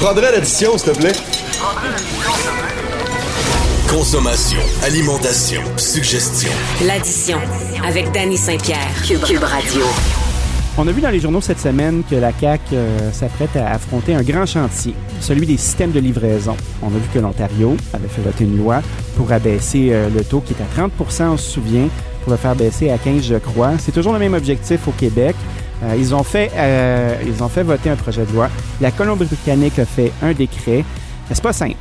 prendrais l'addition, s'il te plaît. Consommation, alimentation, suggestion. L'addition avec Danny Saint-Pierre, Cube, Cube Radio. On a vu dans les journaux cette semaine que la CAQ euh, s'apprête à affronter un grand chantier, celui des systèmes de livraison. On a vu que l'Ontario avait fait voter une loi pour abaisser euh, le taux qui est à 30% on se souvient, pour le faire baisser à 15 je crois. C'est toujours le même objectif au Québec. Euh, ils, ont fait, ils ont fait voter un projet de loi. La Colombie-Britannique a fait un décret. C'est pas simple.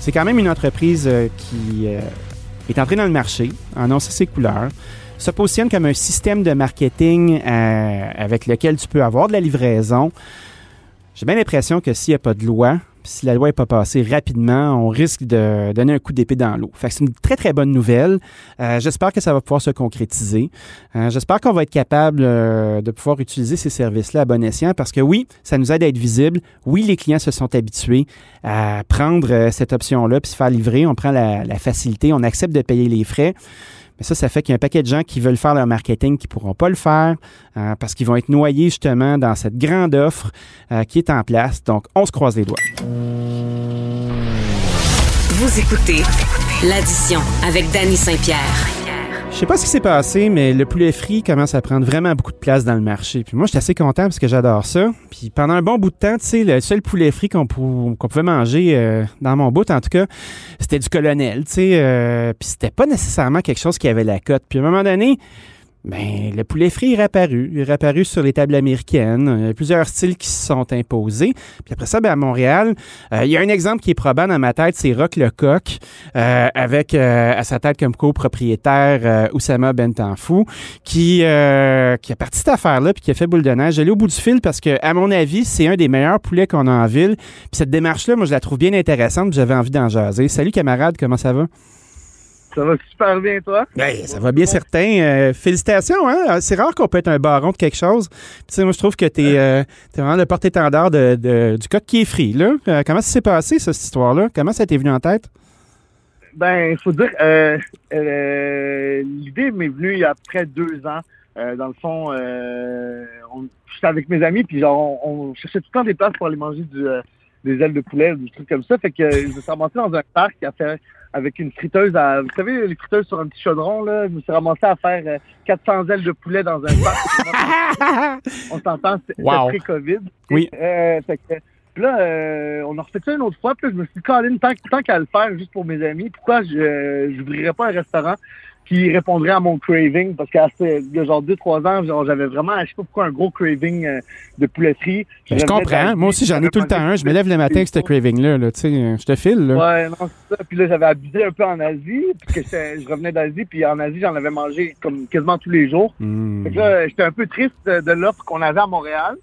C'est quand même une entreprise qui est entrée dans le marché, a annoncé ses couleurs se positionne comme un système de marketing euh, avec lequel tu peux avoir de la livraison. J'ai bien l'impression que s'il n'y a pas de loi, si la loi n'est pas passée rapidement, on risque de donner un coup d'épée dans l'eau. Fait c'est une très, très bonne nouvelle. Euh, j'espère que ça va pouvoir se concrétiser. Euh, j'espère qu'on va être capable de pouvoir utiliser ces services-là à bon escient parce que oui, ça nous aide à être visible. Oui, les clients se sont habitués à prendre cette option-là puis se faire livrer. On prend la facilité, on accepte de payer les frais. Mais ça, ça fait qu'il y a un paquet de gens qui veulent faire leur marketing qui ne pourront pas le faire euh, parce qu'ils vont être noyés justement dans cette grande offre euh, qui est en place. Donc, on se croise les doigts. Vous écoutez l'addition avec Danny Saint-Pierre. Je sais pas ce qui s'est passé, mais le poulet frit commence à prendre vraiment beaucoup de place dans le marché. Puis moi, j'étais assez content parce que j'adore ça. Puis pendant un bon bout de temps, tu sais, le seul poulet frit qu'on pouvait manger euh, dans mon bout, en tout cas, c'était du colonel, tu sais. Euh, puis c'était pas nécessairement quelque chose qui avait la cote. Puis à un moment donné, ben, le poulet frit est réapparu. Il est réapparu sur les tables américaines. Il y a plusieurs styles qui se sont imposés. Puis après ça, ben, à Montréal, euh, il y a un exemple qui est probant dans ma tête, c'est Rock Lecoq, euh, avec euh, à sa tête comme copropriétaire euh, Oussama Bentanfou, qui, qui a parti cette affaire-là puis qui a fait boule de neige. J'allais au bout du fil parce que, à mon avis, c'est un des meilleurs poulets qu'on a en ville. Puis cette démarche-là, moi, je la trouve bien intéressante. J'avais envie d'en jaser. Salut camarade, comment ça va? Ça va super bien, toi? Ben, ça va bien certain. Euh, félicitations, hein? C'est rare qu'on peut être un baron de quelque chose. Puis, moi, je trouve que tu es, euh, vraiment le porte-étendard de, du coq qui est frit, là. Euh, comment ça s'est passé, cette histoire-là? Comment ça t'est venu en tête? Ben, il faut dire, l'idée m'est venue il y a près de deux ans. dans le fond, on, j'étais avec mes amis, puis genre, on, cherchait tout le temps des places pour aller manger du, des ailes de poulet, des trucs comme ça. Fait que je me suis ramassé dans un parc qui a fait avec une friteuse à, vous savez, les friteuses sur un petit chaudron, là. Je me suis ramassé à faire 400 euh, ailes de poulet dans un parc. on s'entend, c'était pré-COVID. Oui. Euh, fait que, puis là, euh, on a refait ça une autre fois. Puis là, je me suis dit, tant, tant qu'à le faire juste pour mes amis, pourquoi je n'ouvrirais pas un restaurant? Qui répondrait à mon craving parce a genre 2-3 ans, j'avais vraiment, je sais pas pourquoi, un gros craving euh, de pouletterie. Je, je comprends. Moi aussi, j'en ai tout le temps un. Je me lève le matin avec ce craving-là. Là, tu sais, je te file. Là. Ouais, non, c'est ça. Puis là, j'avais abusé un peu en Asie. Puis que je revenais d'Asie. Puis en Asie, j'en avais mangé comme quasiment tous les jours. Mmh. Fait que là, j'étais un peu triste de l'offre qu'on avait à Montréal.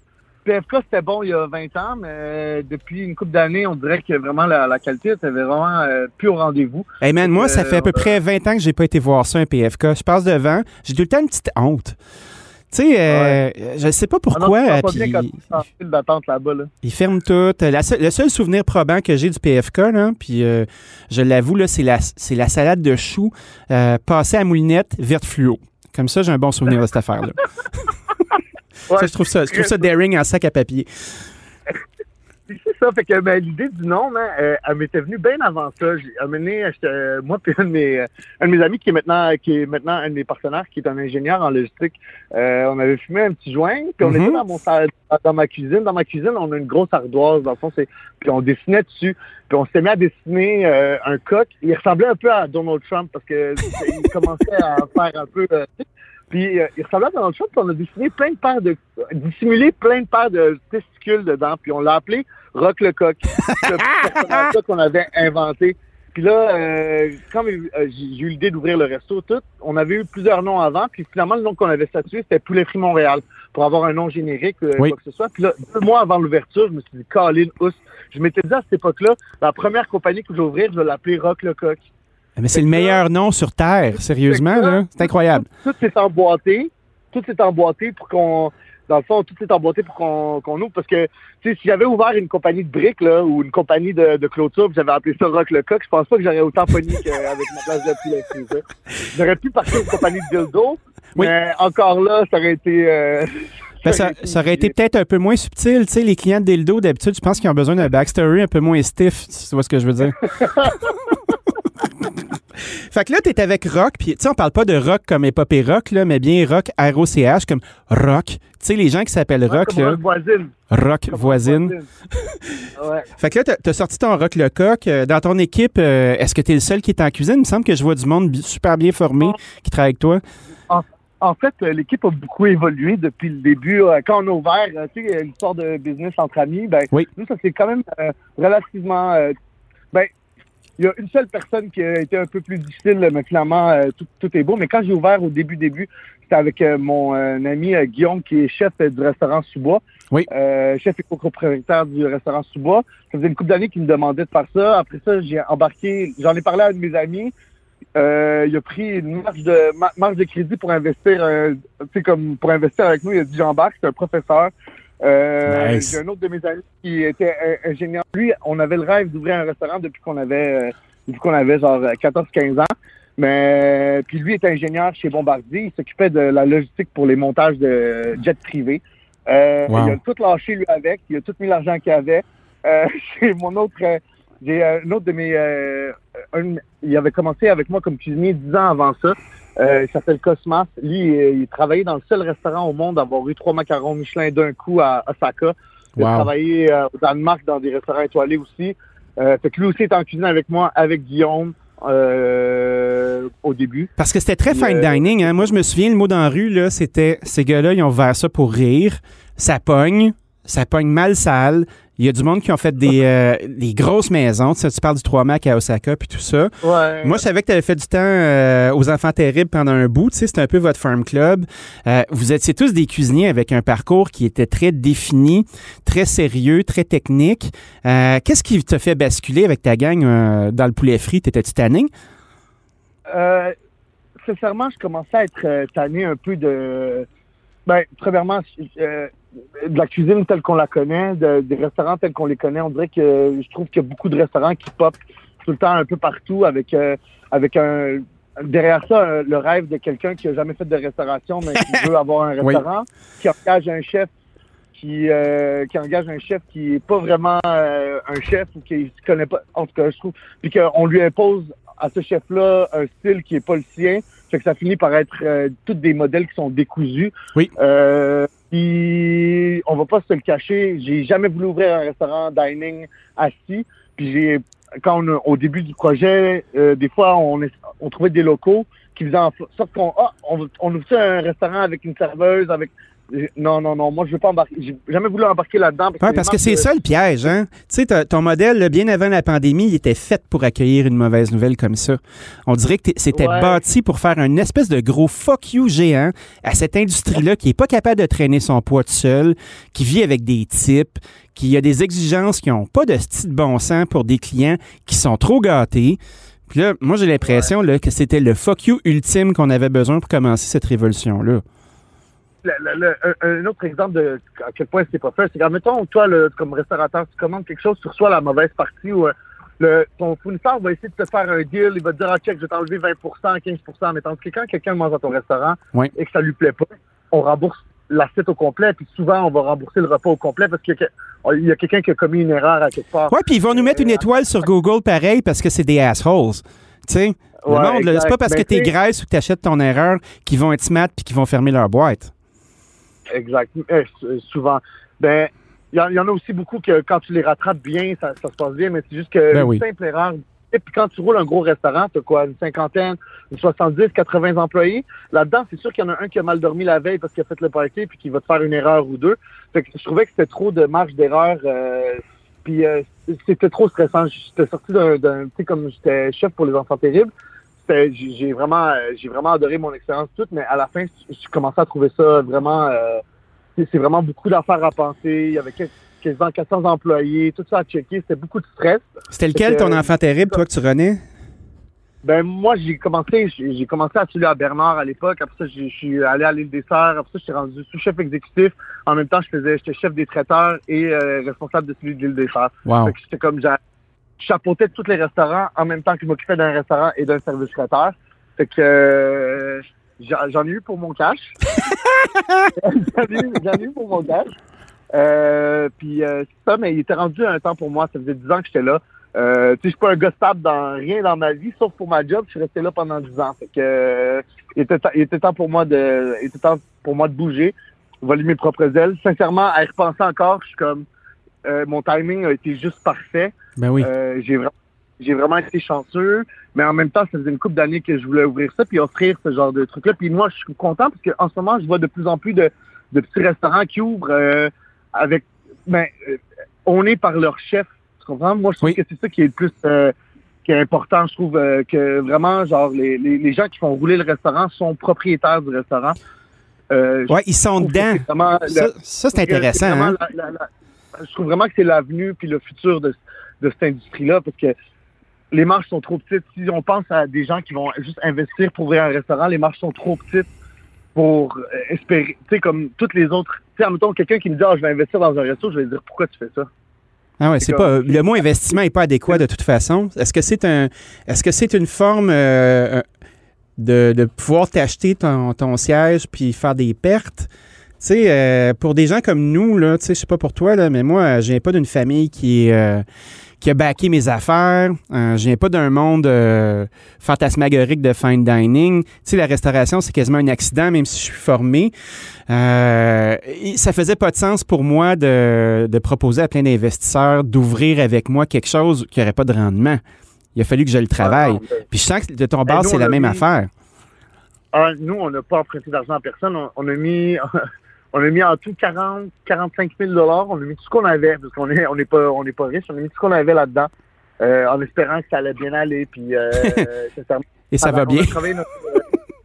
PFK, c'était bon il y a 20 ans, mais euh, depuis une couple d'années, on dirait que vraiment la, qualité était vraiment euh, plus au rendez-vous. Hey man, moi, ça fait à peu près 20 ans que j'ai pas été voir ça, un PFK. Je passe devant, j'ai tout le temps une petite honte. Tu sais, euh, je sais pas pourquoi. Ah non, pas bien d'attente là-bas. Là. Ils ferment tout. le seul souvenir probant que j'ai du PFK, là, puis je l'avoue, c'est la, c'est la salade de choux passée à moulinette verte fluo. Comme ça, j'ai un bon souvenir de cette affaire-là. je trouve ça, je trouve ça daring en sac à papier. c'est ça, fait que ben, l'idée du nom, hein, euh, elle m'était venue bien avant ça. J'ai amené, euh, moi puis un de mes euh, un de mes amis qui est maintenant qui est maintenant un de mes partenaires, qui est un ingénieur en logistique. on avait fumé un petit joint, puis on était mm-hmm. dans mon dans ma cuisine. Dans ma cuisine, on a une grosse ardoise, dans le fond, c'est puis on dessinait dessus. Puis on s'est mis à dessiner un coq. Il ressemblait un peu à Donald Trump parce que il commençait à faire un peu puis euh, il ressemblait à Donald Trump, puis on a dessiné plein de paires de. dissimulé plein de paires de testicules dedans, puis on l'a appelé Rock le coq. C'est personnage qu'on avait inventé. Puis là, euh, quand euh, j'ai eu l'idée d'ouvrir le resto, tout, on avait eu plusieurs noms avant, puis finalement, le nom qu'on avait statué, c'était Poulet Free Montréal, pour avoir un nom générique, euh, quoi que ce soit. Puis là, deux mois avant l'ouverture, je me suis dit, Colin Ous. Je m'étais dit à cette époque-là, la première compagnie que je vais ouvrir, je vais l'appeler Rock le coq. Mais c'est le meilleur nom sur Terre, sérieusement, là. C'est incroyable. Tout, s'est emboîté. Tout s'est emboîté pour qu'on. Dans le fond, tout s'est emboîté pour qu'on ouvre. Parce que, tu sais, si j'avais ouvert une compagnie de briques, là, ou une compagnie de, de clôture, j'avais appelé ça Rock le Coq, je pense pas que j'aurais autant pogné qu'avec ma place de poulet. J'aurais pu partir une compagnie de dildo, mais encore là, ça aurait été. Euh, Ben, ça, ça aurait été peut-être un peu moins subtil. Tu sais, les clients de Dildo, d'habitude, je pense qu'ils ont besoin d'un backstory un peu moins stiff, si tu vois ce que je veux dire. fait que là, t'es avec rock, puis tu sais, on parle pas de rock comme épopée rock, là, mais bien rock R-O-C-H, comme rock. Tu sais, les gens qui s'appellent rock, Comme là, rock voisine. rock Comme voisine. ouais. Fait que là, t'as- t'as sorti ton rock le coq. Euh, Dans ton équipe, euh, est-ce que t'es le seul qui est en cuisine? Il me semble que je vois du monde super bien formé qui travaille avec toi. En fait, euh, l'équipe a beaucoup évolué depuis le début. Quand on a ouvert, tu sais, l'histoire de business entre amis, ben, Oui. nous, ça c'est quand même euh, relativement. euh, ben, il y a une seule personne qui a été un peu plus difficile, mais finalement, euh, tout, tout est beau. Mais quand j'ai ouvert au début, début, c'était avec euh, mon euh, ami Guillaume, qui est chef du restaurant Sous-Bois. Oui. Euh, chef et copropriétaire du restaurant Sous-Bois. Ça faisait une couple d'années qu'il me demandait de faire ça. Après ça, j'ai embarqué, j'en ai parlé à un de mes amis. Euh, il a pris une marge de ma- marge de crédit pour investir, euh, tu sais comme pour investir avec nous. Il a dit j'embarque, c'est un professeur. Euh, Nice. J'ai un autre de mes amis qui était ingénieur. Lui, on avait le rêve d'ouvrir un restaurant depuis qu'on avait euh, depuis qu'on avait genre 14-15 ans. Mais puis lui est ingénieur chez Bombardier. Il s'occupait de la logistique pour les montages de jets privés. Euh, Wow. Il a tout lâché lui avec. Il a tout mis l'argent qu'il avait. Euh, j'ai mon autre, euh, j'ai euh, un autre de mes, euh, un- il avait commencé avec moi comme cuisinier dix ans avant ça. Euh, il s'appelle Cosmas. Lui, euh, il travaillait dans le seul restaurant au monde à avoir eu trois macarons Michelin d'un coup à Osaka. Il a Wow. travaillé euh, au Danemark dans des restaurants étoilés aussi. Euh, fait que lui aussi est en cuisine avec moi, avec Guillaume, au début. Parce que c'était très fine dining. Hein? Moi, je me souviens, le mot dans la rue, là, c'était ces gars-là, ils ont ouvert ça pour rire. Ça pogne. Ça pogne mal sale. Il y a du monde qui ont fait des, euh, des grosses maisons. Tu, sais, tu parles du 3 Mac à Osaka puis tout ça. Ouais. Moi, je savais que tu avais fait du temps euh, aux enfants terribles pendant un bout. Tu sais, c'était un peu votre farm club. Euh, vous étiez tous des cuisiniers avec un parcours qui était très défini, très sérieux, très technique. Qu'est-ce qui t'a fait basculer avec ta gang dans le poulet frit? T'étais-tu tanning? Euh, sincèrement, je commençais à être tanné un peu de. Ben, premièrement, de la cuisine telle qu'on la connaît, de- des restaurants tels qu'on les connaît. On dirait que je trouve qu'il y a beaucoup de restaurants qui pop tout le temps un peu partout avec, euh, avec un. Derrière ça, euh, le rêve de quelqu'un qui a jamais fait de restauration, mais qui veut avoir un Oui. restaurant, qui engage un chef qui, euh, qui engage un chef qui est pas vraiment un chef ou qui ne connaît pas, en tout cas, je trouve, puis qu'on lui impose à ce chef-là un style qui est pas le sien, fait que ça finit par être tous des modèles qui sont décousus. Oui. Puis on va pas se le cacher, j'ai jamais voulu ouvrir un restaurant dining assis. Puis j'ai quand on, au début du projet, euh, des fois on, on trouvait des locaux qui faisaient en sorte qu'on ah, on, ouvre un restaurant avec une serveuse, avec non, non, non, moi je veux pas embarquer. J'ai jamais voulu embarquer là-dedans. Oui, parce que c'est ça le piège, hein? Tu sais, ton modèle, bien avant la pandémie, il était fait pour accueillir une mauvaise nouvelle comme ça. On dirait que c'était Ouais. bâti pour faire une espèce de gros fuck you géant à cette industrie-là qui est pas capable de traîner son poids tout seul, qui vit avec des types, qui a des exigences qui ont pas de style de bon sens pour des clients qui sont trop gâtés. Puis là, moi, j'ai l'impression que c'était le fuck you ultime qu'on avait besoin pour commencer cette révolution-là. Le- le- le- un, autre exemple de à quel point c'est pas fait, c'est quand, mettons, toi, le, comme restaurateur, tu commandes quelque chose, tu reçois la mauvaise partie ou euh, le, ton fournisseur va essayer de te faire un deal, il va te dire, ah, check, je vais t'enlever 20% 15% mais tandis que quand quelqu'un mange dans ton restaurant Oui. et que ça lui plaît pas, on rembourse l'assiette au complet, puis souvent, on va rembourser le repas au complet parce qu'il y a, quelqu'un qui a commis une erreur à quelque part. Ouais, puis ils vont nous mettre une étoile sur Google pareil parce que c'est des assholes. Tu sais, le Ouais, monde, là, c'est pas parce Ben, que t'es graisse ou que t'achètes ton erreur qu'ils vont être smart puis qu'ils vont fermer leur boîte. Exact. Euh, s- souvent. Ben, il y, en- il y en a aussi beaucoup que quand tu les rattrapes bien, ça, ça se passe bien, mais c'est juste que Ben une simple erreur. Et puis quand tu roules un gros restaurant, tu as quoi, une cinquantaine, une 70, 80 employés. Là-dedans, c'est sûr qu'il y en a un qui a mal dormi la veille parce qu'il a fait le party puis qui va te faire une erreur ou deux. Fait que je trouvais que c'était trop de marge d'erreur. euh, puis euh, c'était trop stressant. J'étais sorti d'un, d'un- tu sais, comme j'étais chef pour les enfants terribles. C'était- J'ai vraiment, euh, j'ai vraiment adoré mon expérience toute, mais à la fin, je commençais à trouver ça vraiment. euh, c'est vraiment beaucoup d'affaires à penser. Il y avait quas- quasiment 400 employés, tout ça à checker. C'était beaucoup de stress. C'était lequel que- ton enfant terrible, toi, que tu renais? Ben moi, j'ai commencé, j'ai commencé à celui à Bernard à l'époque. Après ça, je suis allé à l'île des Sœurs. Après ça, je suis rendu sous-chef exécutif. En même temps, je faisais, j'étais chef des traiteurs et euh, responsable de celui de l'île des Sœurs. Wow. J'étais comme, chapeautais tous les restaurants en même temps que je m'occupais d'un restaurant et d'un service traiteur. Fait que, euh, j'en ai eu pour mon cash. j'en ai, eu- j'en ai eu pour mon cash. Euh, puis euh, ça, mais il était rendu un temps pour moi. Ça faisait 10 ans que j'étais là. Euh, tu sais, je suis pas un gars stable dans rien dans ma vie, sauf pour ma job. Je suis resté là pendant 10 ans. Fait que, il, était il était temps pour moi de, il était temps pour moi de bouger, voler mes propres ailes. Sincèrement, à y repenser encore, je suis comme, euh, mon timing a été juste parfait. Ben oui. Euh, j'ai vraiment j'ai vraiment été chanceux, mais en même temps, ça faisait une couple d'années que je voulais ouvrir ça puis offrir ce genre de truc-là. Puis moi, je suis content parce qu'en ce moment, je vois de plus en plus de, de petits restaurants qui ouvrent euh, avec ben on est par leur chef. Tu comprends? Moi, je trouve Oui. que c'est ça qui est le plus euh, qui est important. Je trouve euh, que vraiment, genre, les, les, les gens qui font rouler le restaurant sont propriétaires du restaurant. Ouais, ils sont dedans. le- Ça, c'est intéressant. Hein? la- la- la- je trouve vraiment que c'est l'avenue puis le futur de, de cette industrie-là parce que les marges sont trop petites. Si on pense à des gens qui vont juste investir pour ouvrir un restaurant, les marges sont trop petites pour euh, espérer. Tu sais, comme toutes les autres. Tu sais, admettons, quelqu'un qui me dit, ah, je vais investir dans un resto, je vais dire, pourquoi tu fais ça? Ah ouais, C'est pas le mot investissement est pas adéquat de toute façon. Est-ce que c'est un est-ce que c'est une forme euh, de, de pouvoir t'acheter ton, ton siège puis faire des pertes? Tu sais, euh, pour des gens comme nous, là, tu sais, je sais pas pour toi, là, mais moi, je viens pas d'une famille qui est euh, qui a backé mes affaires. Euh, je viens pas d'un monde euh, fantasmagorique de fine dining. Tu sais, la restauration, c'est quasiment un accident, même si je suis formé. Euh, ça faisait pas de sens pour moi de, de proposer à plein d'investisseurs d'ouvrir avec moi quelque chose qui n'aurait pas de rendement. Il a fallu que je le travaille. Ah, Puis je sens que de ton Ben, bord, c'est la même mis- affaire. Ah, nous, on n'a pas emprunté d'argent à personne. On, on a mis, on a mis en tout 40, 45 000 dollars. On a mis tout ce qu'on avait parce qu'on est, on n'est pas, on n'est pas riche. On a mis tout ce qu'on avait là-dedans, euh, en espérant que ça allait bien aller. Puis, euh, Et ça va bien. notre-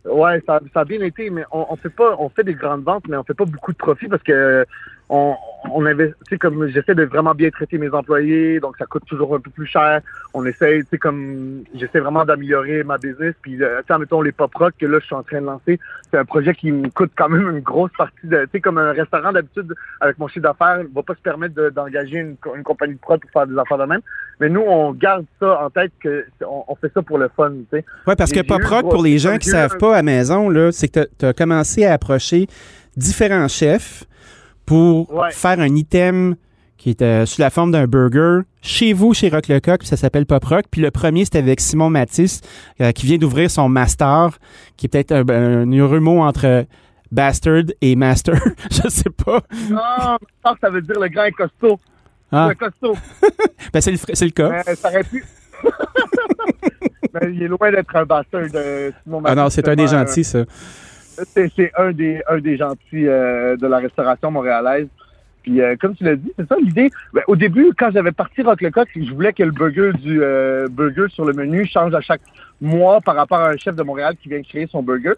euh, ouais, ça, ça a bien été, mais on, on fait pas, on fait des grandes ventes, mais on fait pas beaucoup de profit parce que on, on sais, comme j'essaie de vraiment bien traiter mes employés, donc ça coûte toujours un peu plus cher. On essaie, tu sais, comme j'essaie vraiment d'améliorer ma business. Puis, euh, tu mettons les pop rock que là je suis en train de lancer, c'est un projet qui me coûte quand même une grosse partie de, tu sais, comme un restaurant d'habitude avec mon chiffre d'affaires, va pas se permettre de- d'engager une, co- une compagnie de prod pour faire des affaires de même. Mais nous, on garde ça en tête que on, on fait ça pour le fun, tu sais. Oui, parce que Pop Rock, pour les gens qui savent un- pas à la maison, là, c'est que tu as commencé à approcher différents chefs pour Ouais. faire un item qui est euh, sous la forme d'un burger chez vous, chez Rock le Coq, puis ça s'appelle Pop Rock. Puis le premier, c'était avec Simon Matisse, euh, qui vient d'ouvrir son Master, qui est peut-être un, un heureux mot entre bastard et master. Je sais pas. Non, ça, ça veut dire le grand et costaud. Ah, Le costaud. ben c'est le, fr- c'est le cas. Mais ça aurait pu. Mais il est loin d'être un bastard de Simon Ah non, Matisse, c'est un des gentils, ça. C'est un des, un des gentils euh, de la restauration montréalaise. Puis euh, comme tu l'as dit, c'est ça l'idée. Ben, au début, quand j'avais parti Rock le Coq, je voulais que le burger du euh, burger sur le menu change à chaque mois par rapport à un chef de Montréal qui vient créer son burger.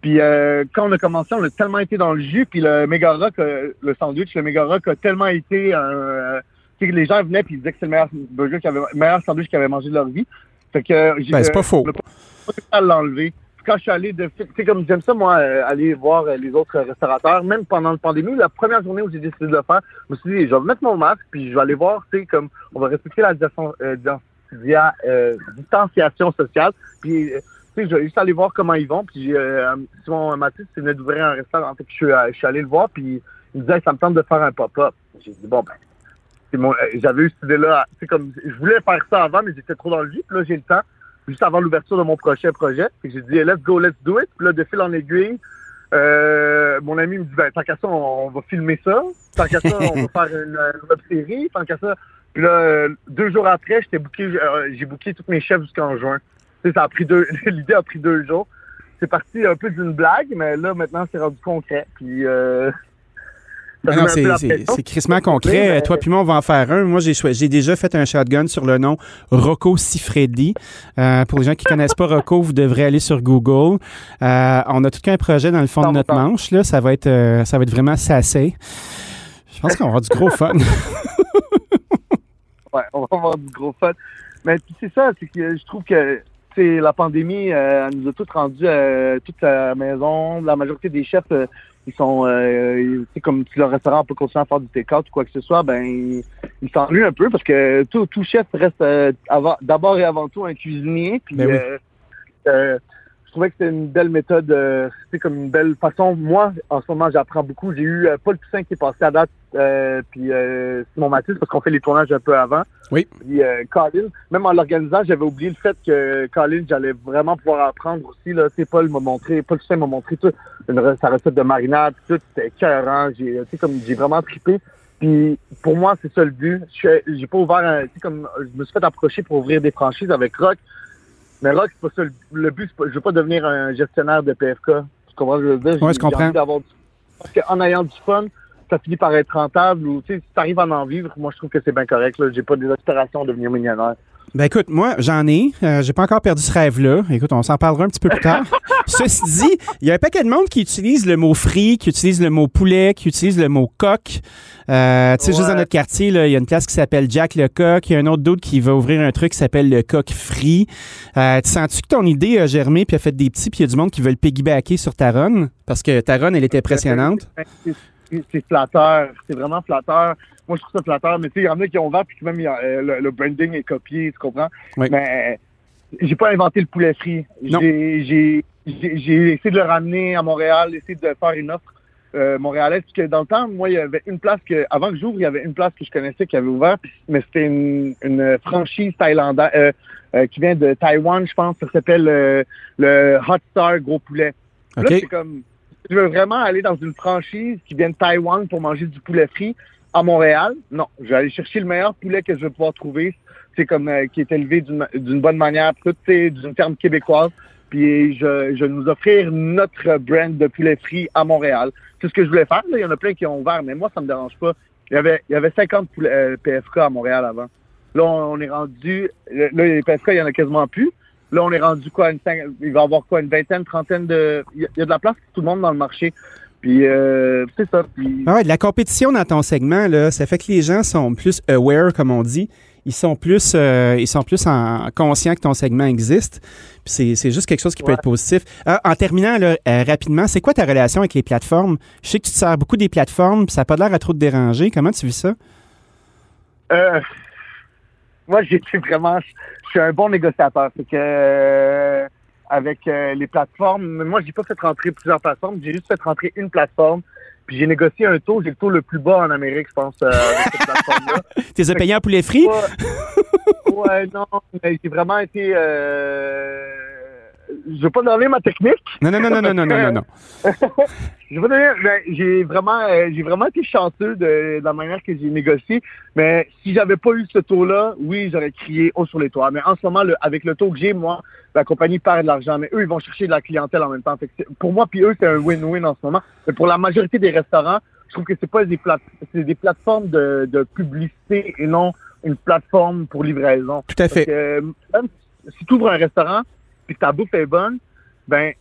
Puis euh, quand on a commencé, on a tellement été dans le jus, puis le Mega Rock, le sandwich, le Mega Rock a tellement été un... les gens venaient puis ils disaient que c'est le meilleur burger qu'ils avaient, meilleur sandwich qu'ils avaient mangé de leur vie. Fait que Ben, c'est pas faux. on a pas l'enlever. Quand je suis allé de, tu sais, comme j'aime ça, moi, euh, aller voir euh, les autres restaurateurs, même pendant la pandémie, la première journée où j'ai décidé de le faire, je me suis dit, je vais mettre mon masque, puis je vais aller voir, tu sais, comme, on va respecter la euh, euh, distanciation sociale, puis, tu sais, je vais juste aller voir comment ils vont, puis euh, Simon Mathis, il venait d'ouvrir un restaurant, fait que je suis, je suis allé le voir, puis il me disait, ça me tente de faire un pop-up. J'ai dit, bon, ben, c'est j'avais eu cette idée-là, sais, comme, je voulais faire ça avant, mais j'étais trop dans le puis là, j'ai le temps, juste avant l'ouverture de mon prochain projet. Puis j'ai dit, let's go, let's do it. Puis là, de fil en aiguille, euh, mon ami me dit, ben, tant qu'à ça, on, on va filmer ça. Tant qu'à ça, on va faire une, web série. Tant qu'à ça. Puis là, euh, deux jours après, j'étais booké, euh, j'ai booké tous mes chefs jusqu'en juin. Tu sais, ça a pris deux, l'idée a pris deux jours. C'est parti un peu d'une blague, mais là, maintenant, c'est rendu concret. Puis, euh, c'est- la c'est crissement concret. Mais- Toi puis moi, on va en faire un. Moi, j'ai déjà fait un shotgun sur le nom Rocco Siffredi. Euh, pour les gens qui connaissent pas Rocco, vous devrez aller sur Google. Euh, on a tout qu'un projet dans le fond de notre manche. Là. Ça, va être, euh, ça va être vraiment sassé. Je pense qu'on va avoir du gros fun. Ouais, on va avoir du gros fun. Mais c'est ça, c'est que je trouve que la pandémie, elle nous a tous rendus toute la maison. La majorité des chefs, ils sont, euh, sais, comme si le restaurant peut continuer à faire du take-out ou quoi que ce soit, ben ils s'ennuient un peu parce que tout, tout chef reste euh, avant- d'abord et avant tout un cuisinier. Puis Ben oui. euh, euh, trouvais que c'était une belle méthode, euh, c'était comme une belle façon. Moi, en ce moment, j'apprends beaucoup. J'ai eu euh, Paul Toussaint qui est passé à date, euh, puis euh, Simon Mathis, parce qu'on fait les tournages un peu avant. Oui. Puis euh, Colin, même en l'organisant, j'avais oublié le fait que Colin, j'allais vraiment pouvoir apprendre aussi. Là, tu sais, Paul m'a montré, Paul Toussaint m'a montré tout, une, sa recette de marinade, tout, c'était écœurant. J'ai, tu sais, comme j'ai vraiment trippé. Puis pour moi, c'est ça le but. Je J'ai pas ouvert, un, tu sais, comme je me suis fait approcher pour ouvrir des franchises avec Rock. Mais Rock, c'est pas ça. Le, but, c'est pas, je veux pas devenir un gestionnaire de PFK. Tu comprends ce que je veux dire? Ouais, J'ai- je comprends. j'ai envie d'avoir du- Parce qu'en ayant du fun, ça finit par être rentable ou, tu sais, si t'arrives à en vivre, moi, je trouve que c'est bien correct, là. J'ai pas des aspirations de devenir millionnaire. Ben écoute, moi, j'en ai. Euh, j'ai pas encore perdu ce rêve-là. Écoute, on s'en parlera un petit peu plus tard. Ceci dit, il y a un paquet de monde qui utilise le mot frit, qui utilise le mot poulet, qui utilise le mot coq. Euh, tu sais, juste dans notre quartier, il y a une place qui s'appelle Jack le coq. Il y a un autre d'autre qui va ouvrir un truc qui s'appelle le coq frit. Euh, tu sens-tu que ton idée a germé puis a fait des petits, puis il y a du monde qui veut le piggybacker sur ta run? Parce que ta run, elle est impressionnante. C'est- flatteur. C'est vraiment flatteur. Moi, je trouve ça flatteur. Mais tu sais, il y en a qui ont ouvert puis que même il y a, euh, le, le branding est copié, tu comprends? Oui. Mais j'ai pas inventé le poulet frit. J'ai essayé de le ramener à Montréal, essayé de faire une offre euh, montréalaise. Parce que dans le temps, moi, il y avait une place que, avant que j'ouvre, il y avait une place que je connaissais qui avait ouvert, mais c'était une, une franchise thaïlandaise euh, euh, qui vient de Taïwan, je pense. Ça s'appelle le Hot Star Gros Poulet. Là, c'est comme, je veux vraiment aller dans une franchise qui vient de Taïwan pour manger du poulet frit à Montréal? Non, je vais aller chercher le meilleur poulet que je vais pouvoir trouver. C'est comme, euh, qui est élevé d'une bonne manière, d'une ferme québécoise. Puis je, je vais nous offrir notre brand de poulet frit à Montréal. C'est ce que je voulais faire. Il y en a plein qui ont ouvert, mais moi, ça me dérange pas. Il y avait, il y avait 50 poulets, euh, PFK à Montréal avant. Là, on, on est rendu. Là, les PFK, il y en a quasiment plus. Là, on est rendu quoi? Une, cinq- il va y avoir quoi? Une vingtaine, trentaine de. Il y, a, de la place pour tout le monde dans le marché. Puis, euh, c'est ça. Puis, Ah ouais, de la compétition dans ton segment, là, ça fait que les gens sont plus aware, comme on dit. Ils sont plus, euh, ils sont plus en, conscients que ton segment existe. Puis c'est, juste quelque chose qui peut être positif. Ah, en terminant là, euh, rapidement, c'est quoi ta relation avec les plateformes? Je sais que tu te sers beaucoup des plateformes, puis ça n'a pas l'air à trop te déranger. Comment tu vis ça? Euh, moi, j'ai été vraiment. Je suis un bon négociateur. C'est que euh, avec euh, les plateformes, moi, j'ai pas fait rentrer plusieurs plateformes. J'ai juste fait rentrer une plateforme. Puis j'ai négocié un taux. J'ai le taux le plus bas en Amérique, je pense, euh, avec cette plateforme-là. T'es payé en poulet frit? Ouais, ouais, non, mais j'ai vraiment été je vais pas donner ma technique. Non, non, non, non, non, non, non, non. je vais donner, ben, j'ai vraiment, euh, j'ai vraiment été chanceux de, la manière que j'ai négocié. Mais si j'avais pas eu ce taux-là, oui, j'aurais crié haut sur les toits. Mais en ce moment, avec le taux que j'ai, moi, la compagnie perd de l'argent. Mais eux, ils vont chercher de la clientèle en même temps. Pour moi, puis eux, c'est un win-win en ce moment. Mais pour la majorité des restaurants, je trouve que c'est pas des plate c'est des plateformes de, de, publicité et non une plateforme pour livraison. Tout à fait. Euh, même si tu ouvres un restaurant, puis que ta bouffe est bonne, ben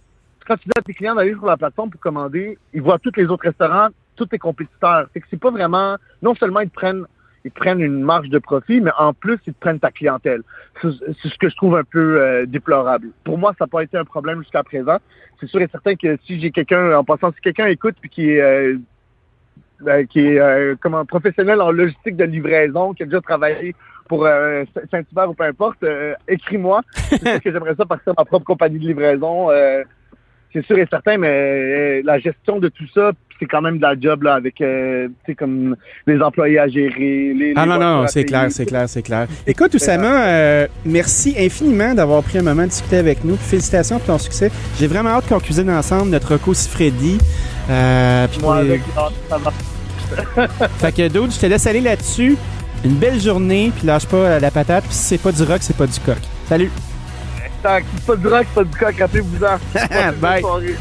quand tu dis à tes clients d'aller sur la plateforme pour commander, ils voient tous les autres restaurants, tous tes compétiteurs. C'est que c'est pas vraiment. Non seulement ils te prennent ils te prennent une marge de profit, mais en plus, ils te prennent ta clientèle. C'est ce que je trouve un peu euh, déplorable. Pour moi, ça n'a pas été un problème jusqu'à présent. C'est sûr et certain que si j'ai quelqu'un, en passant, si quelqu'un écoute puis qui est euh, euh, qui est euh, comme un professionnel en logistique de livraison, qui a déjà travaillé pour euh, Saint-Hubert ou peu importe, euh, écris-moi. C'est sûr que j'aimerais ça partir ma propre compagnie de livraison. euh, c'est sûr et certain, mais la gestion de tout ça, c'est quand même de la job là, avec comme les employés à gérer. Les, Ah les non, non, c'est clair, c'est clair, c'est clair. Écoute, Oussama, merci infiniment d'avoir pris un moment de discuter avec nous. Félicitations pour ton succès. J'ai vraiment hâte qu'on cuisine ensemble notre Rocco pour Moi, avec ah, ça va. Fait que, Dude, je te laisse aller là-dessus. Une belle journée, puis lâche pas la patate. Puis si c'est pas du rock, c'est pas du coq. Salut! C'est pas du rock, c'est pas du coq, rappelez-vous-en. Bye. soirée.